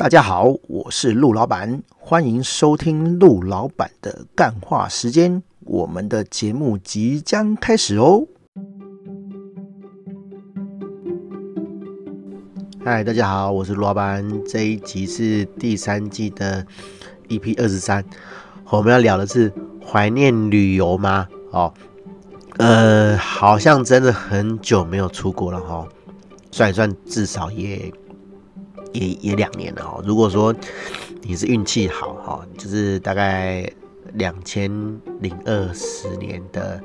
大家好，我是陆老板，欢迎收听陆老板的干话时间。我们的节目即将开始哦。嗨，大家好，我是陆老板。这一集是第三季的 EP 二十三，我们要聊的是怀念旅游吗？哦，呃，好像真的很久没有出国了哈，算一算，至少也。也也两年了哈，如果说你是运气好哈，就是大概两千零二十年的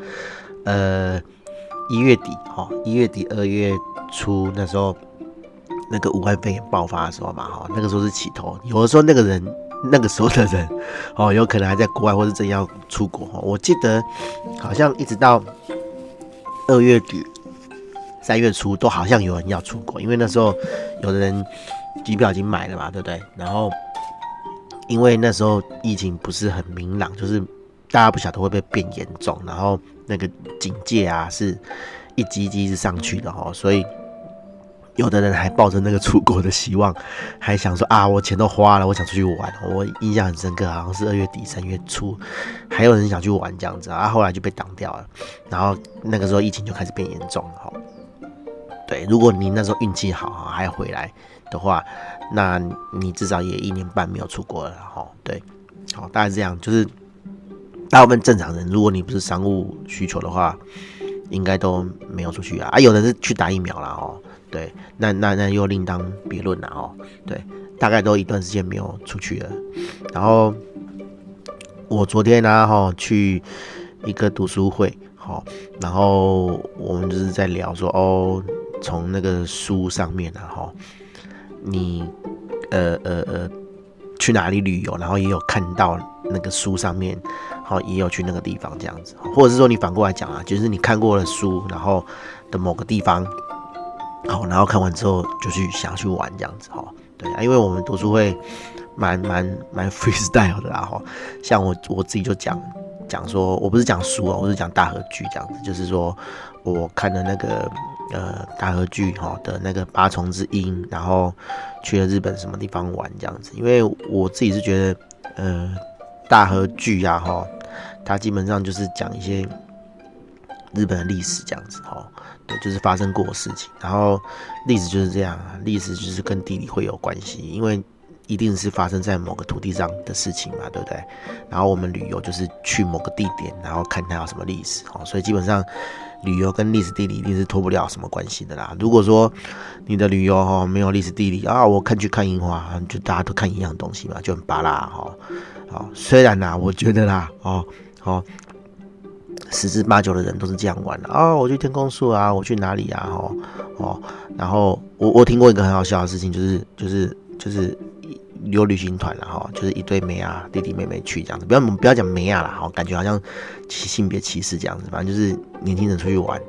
呃一月底哈，一月底二月初那时候那个武汉肺炎爆发的时候嘛哈，那个时候是起头，有的时候那个人那个时候的人哦，有可能还在国外或是正要出国哈，我记得好像一直到二月底三月初都好像有人要出国，因为那时候有的人。机票已经买了嘛，对不对？然后因为那时候疫情不是很明朗，就是大家不晓得会不会变严重，然后那个警戒啊是一级一级是上去的哦，所以有的人还抱着那个出国的希望，还想说啊，我钱都花了，我想出去玩。我印象很深刻，好像是二月底三月初，还有人想去玩这样子啊，后来就被挡掉了。然后那个时候疫情就开始变严重了哈。对，如果你那时候运气好，还回来。的话，那你至少也一年半没有出国了哈。对，好，大概是这样，就是大部分正常人，如果你不是商务需求的话，应该都没有出去啊。啊，有的是去打疫苗了哦。对，那那那又另当别论了哦。对，大概都一段时间没有出去了。然后我昨天呢，哈，去一个读书会，好，然后我们就是在聊说，哦，从那个书上面呢，哈。你呃呃呃去哪里旅游，然后也有看到那个书上面，好也有去那个地方这样子，或者是说你反过来讲啊，就是你看过了书，然后的某个地方，好，然后看完之后就去想要去玩这样子哈，对啊，因为我们读书会蛮蛮蛮 freestyle 的啦哈，像我我自己就讲讲说，我不是讲书啊，我是讲大合剧这样子，就是说我看的那个。呃，大河剧哈的那个八重之音，然后去了日本什么地方玩这样子，因为我自己是觉得，呃，大河剧呀哈，它基本上就是讲一些日本的历史这样子哈，对，就是发生过的事情，然后历史就是这样啊，历史就是跟地理会有关系，因为一定是发生在某个土地上的事情嘛，对不对？然后我们旅游就是去某个地点，然后看它有什么历史哦，所以基本上。旅游跟历史地理一定是脱不了什么关系的啦。如果说你的旅游哈没有历史地理啊，我看去看樱花，就大家都看一样东西嘛，就很巴拉哈。好，虽然呐，我觉得啦，哦，好，十之八九的人都是这样玩的啊。我去天空树啊，我去哪里啊？哦哦，然后我我听过一个很好笑的事情，就是就是就是。有旅行团了哈，就是一堆妹啊，弟弟妹妹去这样子，不要不要讲妹啊啦，哈，感觉好像性别歧视这样子，反正就是年轻人出去玩，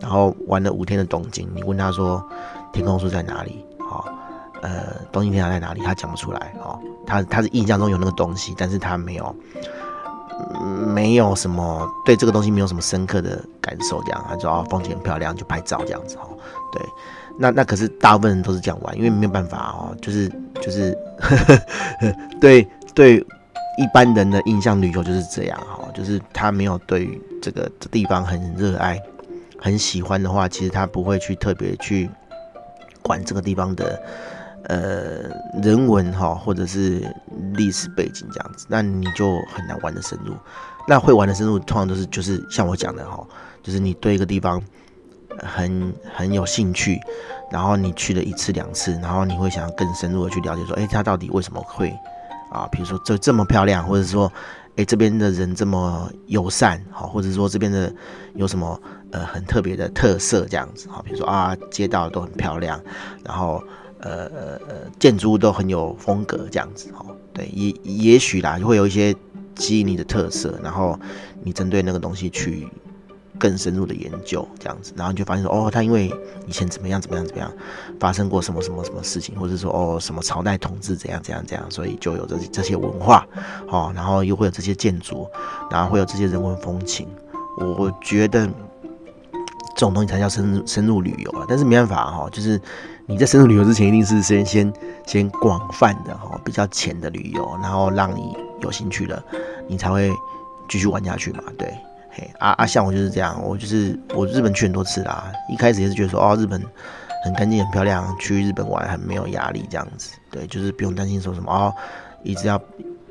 然后玩了五天的东京，你问他说天空树在哪里？哈，呃，东京天塔在哪里？他讲不出来，哦，他他是印象中有那个东西，但是他没有，没有什么对这个东西没有什么深刻的感受，这样，他说哦，风景很漂亮，就拍照这样子，哈，对。那那可是大部分人都是这样玩，因为没有办法哦，就是就是呵呵 对对一般人的印象旅游就是这样哈，就是他没有对这个地方很热爱、很喜欢的话，其实他不会去特别去管这个地方的呃人文哈，或者是历史背景这样子，那你就很难玩得深入。那会玩得深入，通常都是就是像我讲的哈，就是你对一个地方。很很有兴趣，然后你去了一次两次，然后你会想要更深入的去了解，说，哎，它到底为什么会啊？比如说这这么漂亮，或者说，哎，这边的人这么友善，好，或者说这边的有什么呃很特别的特色这样子，好，比如说啊，街道都很漂亮，然后呃呃呃建筑物都很有风格这样子，哈，对，也也许啦，会有一些吸引你的特色，然后你针对那个东西去。更深入的研究，这样子，然后你就发现说，哦，他因为以前怎么样怎么样怎么样，发生过什么什么什么事情，或者说，哦，什么朝代统治怎样怎样怎样，所以就有这这些文化，哦，然后又会有这些建筑，然后会有这些人文风情。我觉得这种东西才叫深入深入旅游啊，但是没办法哈，就是你在深入旅游之前，一定是先先先广泛的哈，比较浅的旅游，然后让你有兴趣了，你才会继续玩下去嘛。对，啊啊，像我就是这样，我就是我日本去很多次啦，一开始也是觉得说哦，日本很干净很漂亮，去日本玩很没有压力这样子，对，就是不用担心说什么哦，一直要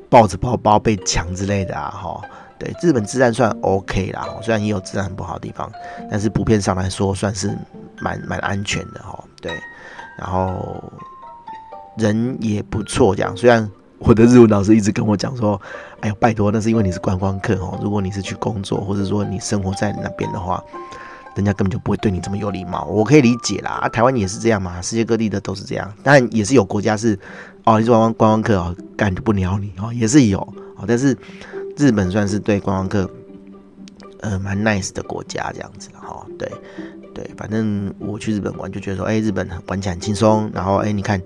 抱着包包被抢之类的啊，哈。对，日本治安算 OK 啦，虽然也有治安很不好的地方，但是普遍上来说算是蛮蛮安全的哈。对，然后人也不错，这样。虽然我的日文老师一直跟我讲说，哎呦，拜托，那是因为你是观光客哦。如果你是去工作，或者说你生活在那边的话，人家根本就不会对你这么有礼貌。我可以理解啦，啊，台湾也是这样嘛，世界各地的都是这样。但也是有国家是哦，你是观光观光客哦，干不鸟你哦，也是有哦，但是。日本算是对观光客，呃，蛮 nice 的国家，这样子哈。对，对，反正我去日本玩就觉得说，哎、日本玩起来很轻松，然后哎、你看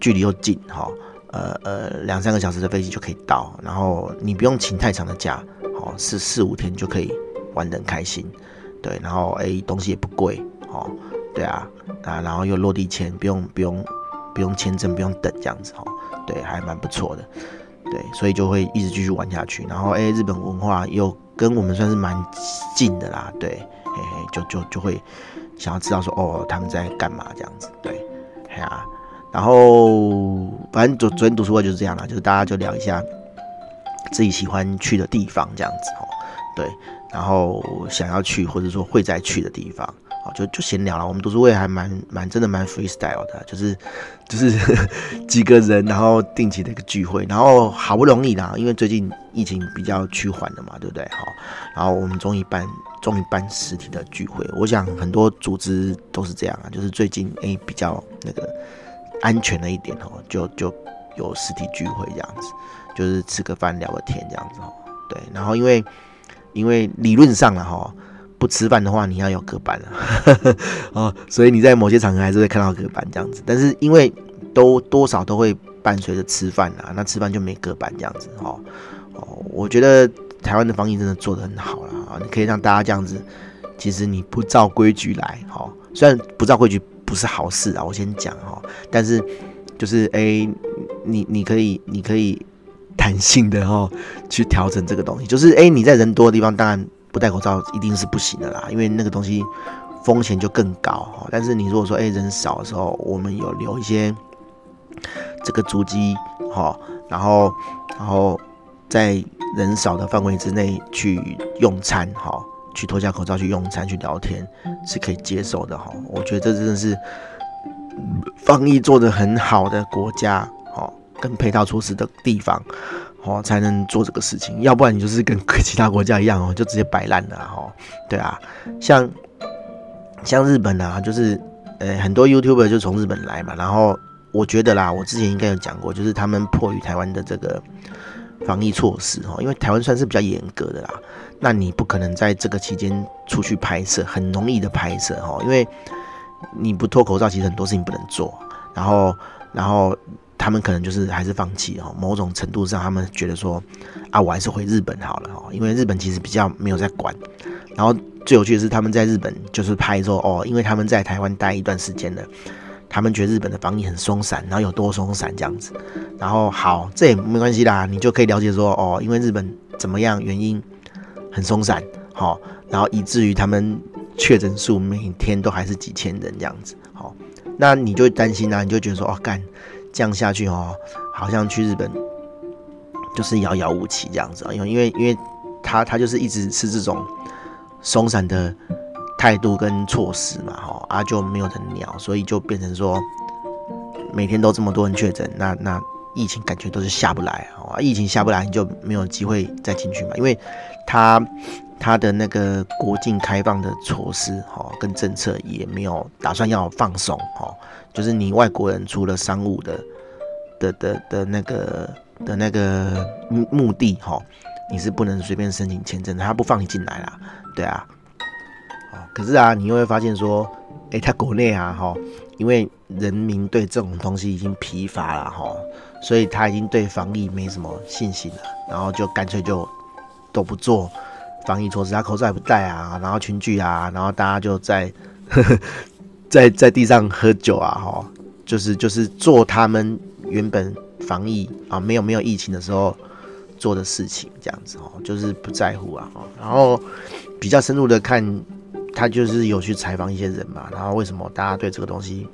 距离又近哈，呃呃，两三个小时的飞机就可以到，然后你不用请太长的假，好，是四五天就可以玩得很开心。对，然后哎、东西也不贵，哦，对啊，啊，然后又落地签，不用不用不用签证，不用等这样子哦，对，还蛮不错的。对，所以就会一直继续玩下去。然后，哎，日本文化又跟我们算是蛮近的啦。对，嘿嘿，就就就会想要知道说，哦，他们在干嘛这样子。对，哎呀，然后反正昨昨天读书会就是这样啦，就是大家就聊一下自己喜欢去的地方这样子哦。对，然后想要去或者说会再去的地方。就就闲聊了，我们读书会还蛮蛮真的蛮 freestyle 的，就是就是 几个人，然后定期的一个聚会，然后好不容易啦，因为最近疫情比较趋缓了嘛，对不对？好，然后我们终于办终于办实体的聚会，我想很多组织都是这样啊，就是最近诶、比较那个安全了一点哦，就就有实体聚会这样子，就是吃个饭聊个天这样子哦，对，然后因为因为理论上了哈。不吃饭的话，你要有隔板啊，哦，所以你在某些场合还是会看到隔板这样子。但是因为都多少都会伴随着吃饭啊，那吃饭就没隔板这样子哦哦。我觉得台湾的防疫真的做得很好了啊，你可以让大家这样子，其实你不照规矩来，哈，虽然不照规矩不是好事啊，我先讲哈，但是就是哎、你你可以你可以弹性的哈去调整这个东西，就是哎、你在人多的地方当然。不戴口罩一定是不行的啦，因为那个东西风险就更高。但是你如果说，哎，人少的时候，我们有留一些这个足迹，哈，然后然后在人少的范围之内去用餐，哈，去脱下口罩去用餐去聊天是可以接受的，哈。我觉得这真的是防疫做得很好的国家，哈，跟配套措施的地方。哦，才能做这个事情，要不然你就是跟其他国家一样哦，就直接摆烂了哈。对啊，像像日本啊，就是呃很多 YouTuber 就从日本来嘛，然后我觉得啦，我之前应该有讲过，就是他们迫于台湾的这个防疫措施哈，因为台湾算是比较严格的啦，那你不可能在这个期间出去拍摄，很容易的拍摄哈，因为你不脱口罩，其实很多事情不能做，然后然后。他们可能就是还是放弃哦，某种程度上，他们觉得说啊，我还是回日本好了哦，因为日本其实比较没有在管。然后最有趣的是，他们在日本就是拍说哦，因为他们在台湾待一段时间了，他们觉得日本的防疫很松散，然后有多松散这样子。然后好，这也没关系啦，你就可以了解说哦，因为日本怎么样原因很松散，好，然后以至于他们确诊数每天都还是几千人这样子，好，那你就担心啊，你就觉得说哦，干。这样下去哦，好像去日本就是遥遥无期这样子啊，因为因为因为他他就是一直是这种松散的态度跟措施嘛，哈啊就没有人鸟，所以就变成说每天都这么多人确诊，那那疫情感觉都是下不来啊，疫情下不来你就没有机会再进去嘛，因为他他的那个国境开放的措施哈跟政策也没有打算要放松哈。就是你外国人除了商务的的的的那个的那个目的哈，你是不能随便申请签证，他不放你进来啦，对啊，可是啊，你又会发现说，诶、他国内啊哈，因为人民对这种东西已经疲乏了哈，所以他已经对防疫没什么信心了，然后就干脆就都不做防疫措施，他口罩也不戴啊，然后群聚啊，然后大家就在。在在地上喝酒啊，哈，就是就是做他们原本防疫啊没有没有疫情的时候做的事情，这样子哦，就是不在乎啊，然后比较深入的看，他就是有去采访一些人嘛，然后为什么大家对这个东西，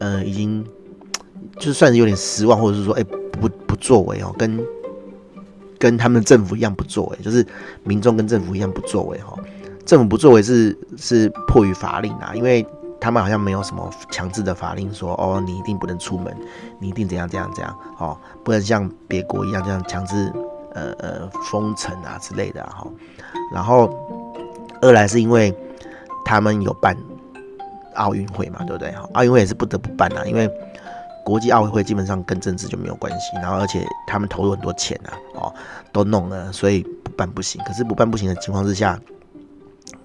呃，已经 就算是有点失望，或者是说，哎，不不作为哦，跟跟他们政府一样不作为，就是民众跟政府一样不作为哈。政府不作为是是迫于法令啊，因为他们好像没有什么强制的法令说哦，你一定不能出门，你一定怎样怎样怎样哦，不能像别国一样这样强制呃呃封城啊之类的哈。然后二来是因为他们有办奥运会嘛，对不对？奥运会也是不得不办啊，因为国际奥运会基本上跟政治就没有关系，然后而且他们投入很多钱啊，哦，都弄了，所以不办不行。可是不办不行的情况之下。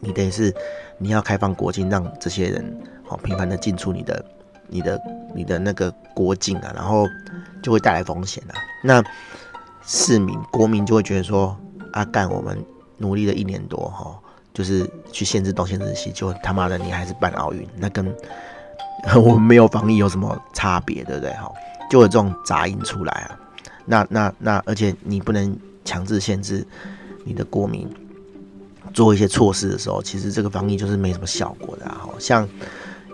你等于是你要开放国境，让这些人哦频繁的进出你的、你的、你的那个国境啊，然后就会带来风险啊。那市民、国民就会觉得说：啊，干我们努力了一年多哈，就是去限制东、限制西，就他妈的你还是办奥运，那跟 我们没有防疫有什么差别，对不对？哈，就有这种杂音出来啊。那、那、那，而且你不能强制限制你的国民。做一些措施的时候，其实这个防疫就是没什么效果的啊。像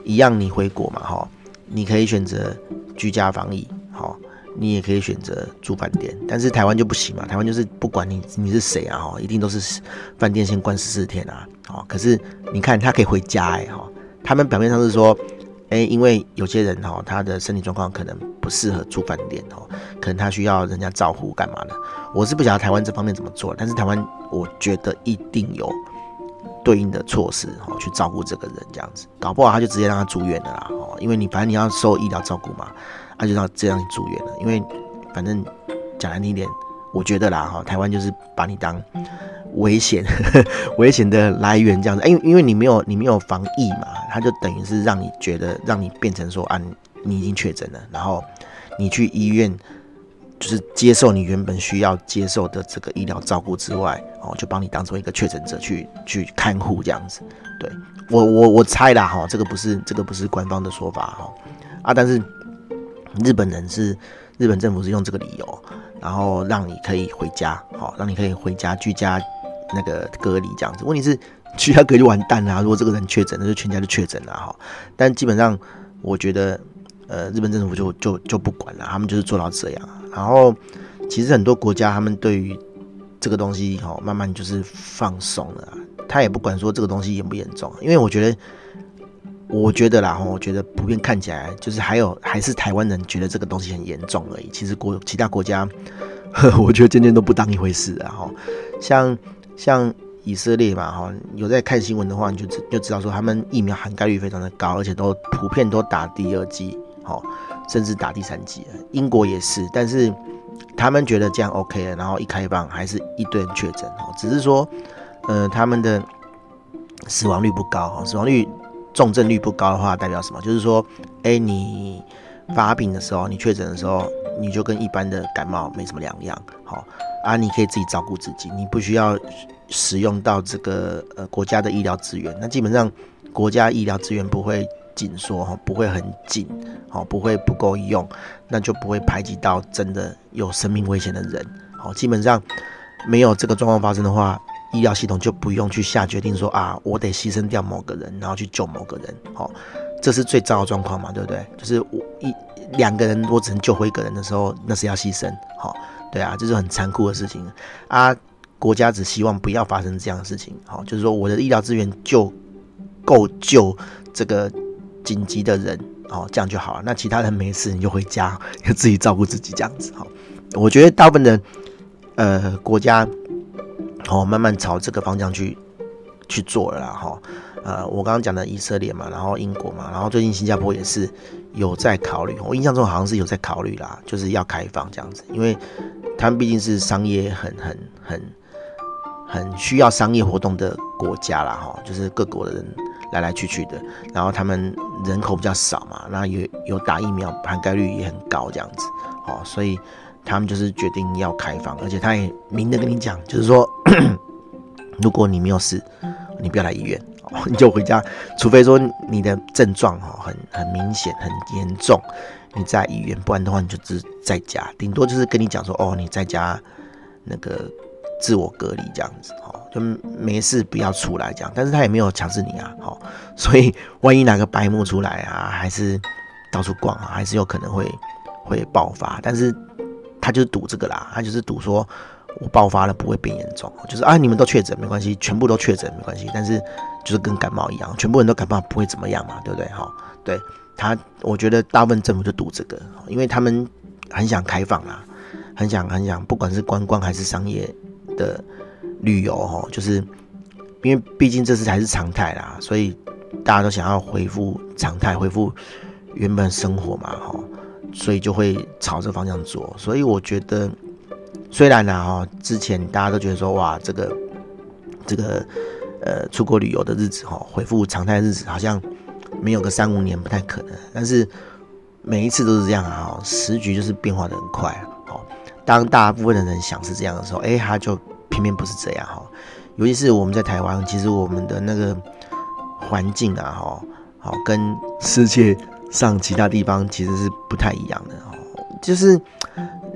一样，你回国嘛，哈，你可以选择居家防疫，好，你也可以选择住饭店。但是台湾就不行嘛，台湾就是不管你你是谁啊，哈，一定都是饭店先关十四天啊，好。可是你看他可以回家哎，哈，他们表面上是说。哎，因为有些人哈，他的身体状况可能不适合住饭店哦，可能他需要人家照顾干嘛的。我是不晓得台湾这方面怎么做，但是台湾我觉得一定有对应的措施哦，去照顾这个人这样子，搞不好他就直接让他住院了啦哦，因为你反正你要受医疗照顾嘛，他就让这样住院了，因为反正讲难听点，我觉得啦哈，台湾就是把你当。危险，危险的来源这样子，因为因为你没有你没有防疫嘛，他就等于是让你觉得让你变成说啊，你已经确诊了，然后你去医院就是接受你原本需要接受的这个医疗照顾之外，哦，就帮你当做一个确诊者去去看护这样子。对，我我我猜啦哈，这个不是这个不是官方的说法哈啊，但是日本人是日本政府是用这个理由，然后让你可以回家，好，让你可以回家居家。那个隔离这样子，问题是居家隔离完蛋了。如果这个人确诊，那就全家就确诊了哈。但基本上，我觉得，呃，日本政府就就就不管了，他们就是做到这样。然后，其实很多国家他们对于这个东西哈，慢慢就是放松了，他也不管说这个东西严不严重。因为我觉得，我觉得啦哈，我觉得普遍看起来就是还有还是台湾人觉得这个东西很严重而已。其实国其他国家，呵 我觉得渐渐都不当一回事啊哈，像。像以色列嘛，哈，有在看新闻的话，你就知就知道说他们疫苗涵盖率非常的高，而且都普遍都打第二剂，好，甚至打第三剂。英国也是，但是他们觉得这样 OK 了，然后一开放还是一堆人确诊，哦，只是说，呃，他们的死亡率不高哈，死亡率、重症率不高的话，代表什么？就是说，哎，你发病的时候，你确诊的时候，你就跟一般的感冒没什么两样，好。啊，你可以自己照顾自己，你不需要使用到这个呃国家的医疗资源。那基本上国家医疗资源不会紧缩哈，不会很紧，好，不会不够用，那就不会排挤到真的有生命危险的人。好，基本上没有这个状况发生的话，医疗系统就不用去下决定说啊，我得牺牲掉某个人，然后去救某个人。好，这是最糟的状况嘛，对不对？就是我一两个人我只能救回一个人的时候，那是要牺牲。好。对啊，这是很残酷的事情啊！国家只希望不要发生这样的事情，好，就是说我的医疗资源就够救这个紧急的人，好，这样就好了。那其他人没事，你就回家，自己照顾自己，这样子，好。我觉得大部分的呃国家，哦，慢慢朝这个方向去去做了啦，哈。呃，我刚刚讲的以色列嘛，然后英国嘛，然后最近新加坡也是有在考虑，我印象中好像是有在考虑啦，就是要开放这样子，因为。他们毕竟是商业很很很很需要商业活动的国家啦，哈，就是各国的人来来去去的，然后他们人口比较少嘛，那有有打疫苗涵盖率也很高，这样子，哦，所以他们就是决定要开放，而且他也明的跟你讲，就是说，如果你没有事，你不要来医院，你就回家，除非说你的症状哦很很明显、很严重，你在医院，不然的话你就只在家，顶多就是跟你讲说哦，你在家那个自我隔离这样子，哦，就没事不要出来这样，但是他也没有强制你啊，好，所以万一哪个白目出来啊，还是到处逛啊，还是有可能会会爆发，但是他就是赌这个啦，他就是赌说。我爆发了不会变严重，就是啊，你们都确诊没关系，全部都确诊没关系，但是就是跟感冒一样，全部人都感冒不会怎么样嘛，对不对？哈，对他，我觉得大部分政府就赌这个，因为他们很想开放啦，很想很想，不管是观光还是商业的旅游，哈，就是因为毕竟这次才是常态啦，所以大家都想要恢复常态，恢复原本生活嘛，哈，所以就会朝这方向做，所以我觉得。虽然呢，哈，之前大家都觉得说，哇，这个这个呃，出国旅游的日子，哈，恢复常态的日子，好像没有个三五年不太可能。但是每一次都是这样啊，时局就是变化的很快，当大部分的人想是这样的时候，哎，他就偏偏不是这样，哈。尤其是我们在台湾，其实我们的那个环境啊，哈，好，跟世界上其他地方其实是不太一样的，哦。就是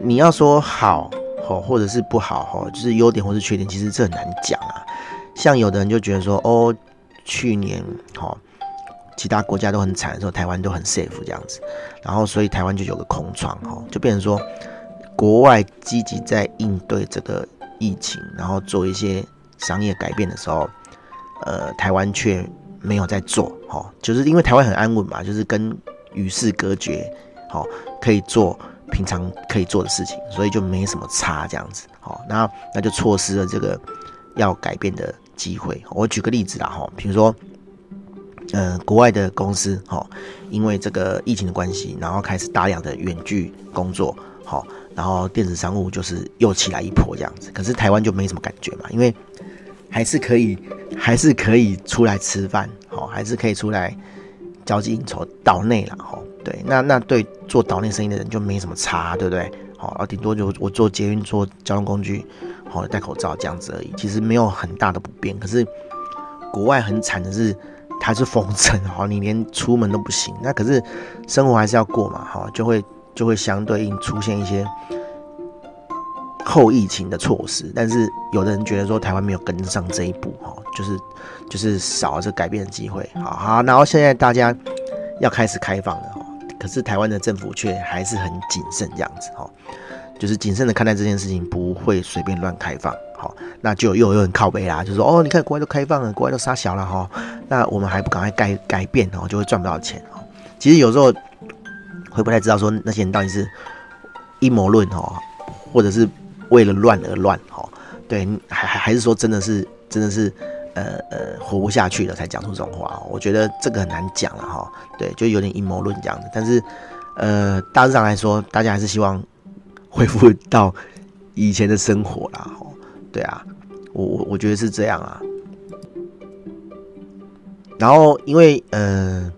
你要说好。哦，或者是不好哦，就是优点或是缺点，其实这很难讲啊。像有的人就觉得说，哦，去年哦，其他国家都很惨的时候，台湾都很 safe 这样子，然后所以台湾就有个空窗哦，就变成说，国外积极在应对这个疫情，然后做一些商业改变的时候，呃，台湾却没有在做，哦，就是因为台湾很安稳嘛，就是跟与世隔绝，哦，可以做。平常可以做的事情，所以就没什么差这样子，好，那那就错失了这个要改变的机会。我举个例子啦，哈，比如说，呃，国外的公司，哈，因为这个疫情的关系，然后开始大量的远距工作，好，然后电子商务就是又起来一波这样子。可是台湾就没什么感觉嘛，因为还是可以，还是可以出来吃饭，好，还是可以出来交际应酬，岛内了，哈。对，那那对做岛内生意的人就没什么差，对不对？好，啊，顶多就我坐捷运、坐交通工具，好，戴口罩这样子而已，其实没有很大的不便。可是国外很惨的是，它是封城，哈，你连出门都不行。那可是生活还是要过嘛，哈，就会就会相对应出现一些后疫情的措施。但是有的人觉得说台湾没有跟上这一步，哈，就是就是少了这改变的机会。好好，然后现在大家要开始开放了。可是台湾的政府却还是很谨慎，这样子哈，就是谨慎的看待这件事情，不会随便乱开放。好，那就又有人靠背啦，就说哦，你看国外都开放了，国外都杀小了哈，那我们还不赶快改改变哦，就会赚不到钱。其实有时候会不太知道说那些人到底是阴谋论哈，或者是为了乱而乱哈，对，还还还是说真的是真的是。呃呃，活不下去了才讲出这种话，我觉得这个很难讲了哈。对，就有点阴谋论这样子。但是，呃，大致上来说，大家还是希望恢复到以前的生活啦。哈，对啊，我我我觉得是这样啊。然后，因为呃，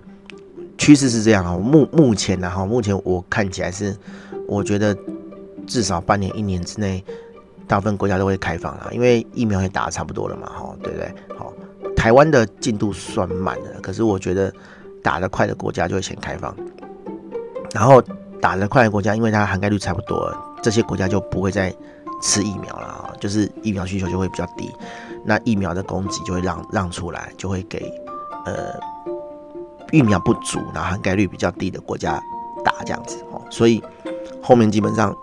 趋势是这样啊，目目前呢哈，目前我看起来是，我觉得至少半年一年之内。大部分国家都会开放了，因为疫苗也打得差不多了嘛，哈，对不对？好，台湾的进度算慢的，可是我觉得打得快的国家就会先开放，然后打得快的国家，因为它涵盖率差不多，这些国家就不会再吃疫苗了，就是疫苗需求就会比较低，那疫苗的供给就会让让出来，就会给呃疫苗不足，然后涵盖率比较低的国家打这样子，哦，所以后面基本上。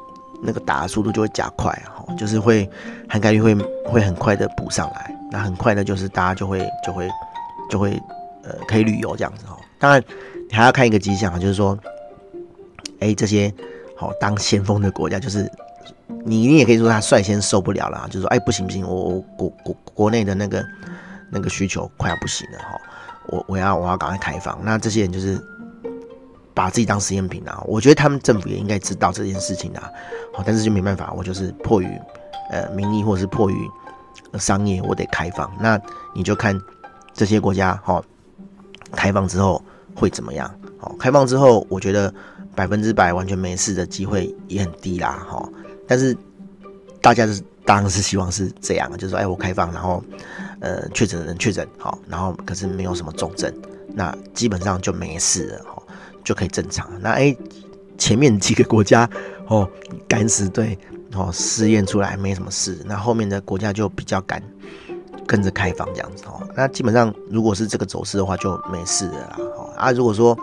那个打的速度就会加快，哈，就是会涵盖率会会很快的补上来，那很快的，就是大家就会就会就会呃可以旅游这样子哈。当然你还要看一个迹象啊，就是说，哎，这些好当先锋的国家，就是你你也可以说他率先受不了了，就是说，哎，不行不行，我我国国国内的那个那个需求快要不行了哈，我我要我要赶快开放，那这些人就是。把自己当实验品啊！我觉得他们政府也应该知道这件事情啊。好，但是就没办法，我就是迫于呃民意或者是迫于商业，我得开放。那你就看这些国家哈，开放之后会怎么样？好，开放之后，我觉得百分之百完全没事的机会也很低啦。哈，但是大家是当然是希望是这样，就是说，哎，我开放，然后呃确诊的人确诊好，然后可是没有什么重症，那基本上就没事了，就可以正常。那哎，前面几个国家哦，敢死队哦试验出来没什么事，那后面的国家就比较敢跟着开放这样子哦。那基本上如果是这个走势的话，就没事的啦。啊，如果说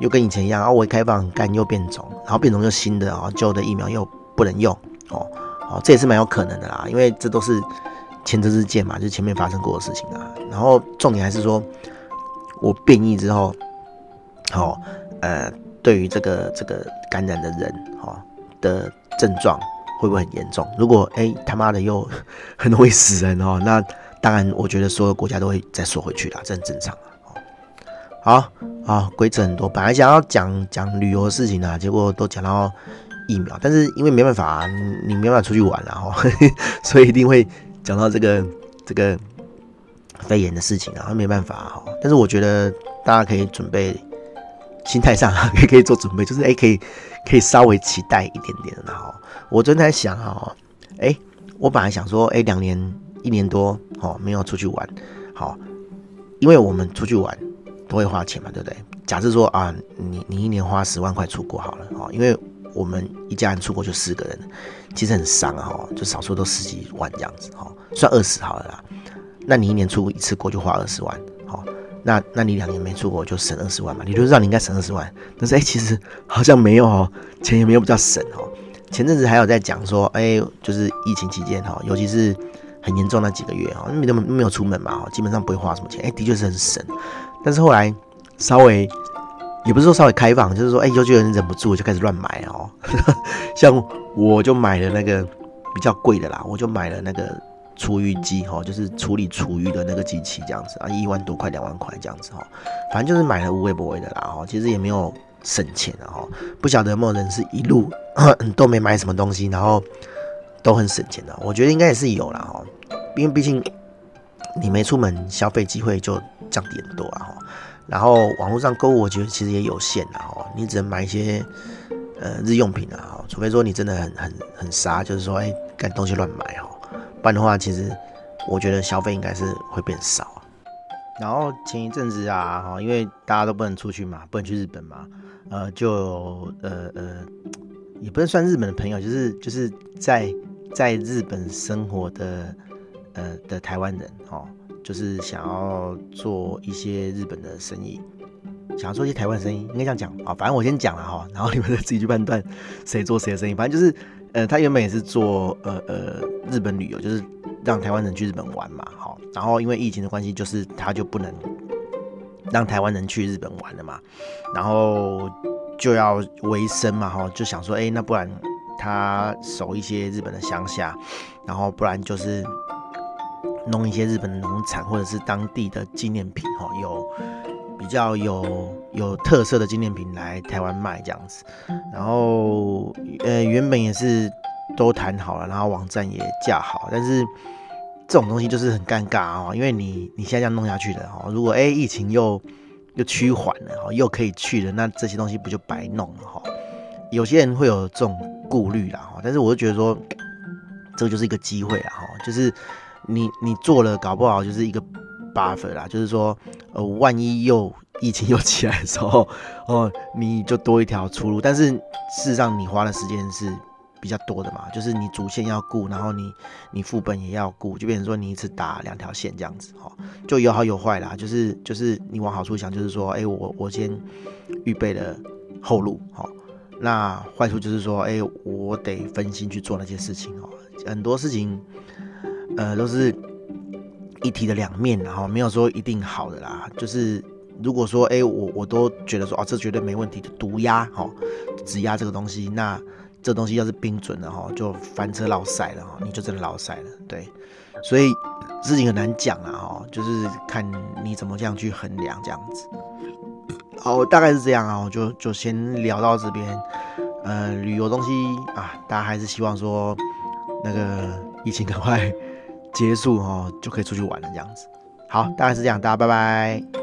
又跟以前一样啊，我一开放肝又变种，然后变种又新的啊，旧的疫苗又不能用哦。哦，这也是蛮有可能的啦，因为这都是前车之鉴嘛，就是前面发生过的事情啊。然后重点还是说，我变异之后，好、哦，呃，对于这个这个感染的人，哦、的症状会不会很严重？如果哎他妈的又 很容易死人哦，那当然我觉得所有国家都会再缩回去啦，这很正常啊。好啊，规则很多，本来想要讲讲旅游的事情啊，结果都讲到。疫苗，但是因为没办法、啊，你没办法出去玩了哈，所以一定会讲到这个这个肺炎的事情啊，没办法哈。但是我觉得大家可以准备，心态上 也可以做准备，就是哎、可以可以稍微期待一点点的哈。我昨天在想哈，哎、我本来想说，哎、两年一年多哦，没有出去玩，好，因为我们出去玩都会花钱嘛，对不对？假设说啊，你你一年花十万块出国好了哦，因为。我们一家人出国就四个人，其实很伤啊，哈，就少说都十几万这样子，哈，算二十好了啦。那你一年出国一次国就花二十万，那那你两年没出国就省二十万嘛？你就知道你应该省二十万，但是哎、其实好像没有哦，钱也没有比较省哦。前阵子还有在讲说，哎、就是疫情期间哈，尤其是很严重那几个月哈，没没有出门嘛，基本上不会花什么钱，哎、的确是很省。但是后来稍微。也不是说稍微开放，就是说，哎、欸，有些人忍不住就开始乱买哦。像我就买了那个比较贵的啦，我就买了那个厨余机哈，就是处理厨余的那个机器这样子啊，一万多块、两万块这样子哈。反正就是买了无微不微的啦哈，其实也没有省钱的哈。不晓得有没有人是一路 都没买什么东西，然后都很省钱的？我觉得应该也是有啦哈，因为毕竟你没出门，消费机会就降低很多啊哈。然后网络上购物，我觉得其实也有限的哦，你只能买一些呃日用品啊，除非说你真的很很很傻，就是说哎，干东西乱买哦，不然的话，其实我觉得消费应该是会变少。然后前一阵子啊，哈，因为大家都不能出去嘛，不能去日本嘛，呃，就呃呃，也不能算日本的朋友，就是就是在在日本生活的呃的台湾人哦。就是想要做一些日本的生意，想要做一些台湾生意，应该这样讲啊。反正我先讲了哈，然后你们再自己去判断谁做谁的生意。反正就是，呃，他原本也是做呃呃日本旅游，就是让台湾人去日本玩嘛，好。然后因为疫情的关系，就是他就不能让台湾人去日本玩了嘛，然后就要维生嘛，哈，就想说，哎，那不然他守一些日本的乡下，然后不然就是。弄一些日本的农产或者是当地的纪念品，哈，有比较有有特色的纪念品来台湾卖这样子。然后，呃，原本也是都谈好了，然后网站也架好，但是这种东西就是很尴尬哦，因为你你现在这样弄下去的哦，如果哎疫情又又趋缓了，哈，又可以去了，那这些东西不就白弄了哈？有些人会有这种顾虑啦，哈，但是我就觉得说，这个就是一个机会啊，哈，就是。你你做了，搞不好就是一个 buffer 啦，就是说，呃，万一又疫情又起来的时候，哦，你就多一条出路。但是事实上，你花的时间是比较多的嘛，就是你主线要顾，然后你你副本也要顾，就变成说你一次打两条线这样子，哈，就有好有坏啦。就是就是你往好处想，就是说，哎、我我先预备了后路，哈，那坏处就是说，哎、我得分心去做那些事情，哦，很多事情。呃，都是一体的两面，然后没有说一定好的啦。就是如果说，哎、我我都觉得说，啊，这绝对没问题的，毒压哈，指压这个东西，那这东西要是冰准的哈，就翻车落赛了哈，你就真的落赛了。对，所以事情很难讲啊，哈，就是看你怎么这样去衡量这样子。好，大概是这样啊，我就就先聊到这边。呃，旅游东西啊，大家还是希望说那个疫情赶快。结束哦，就可以出去玩了，这样子。好，大概是这样，大家拜拜。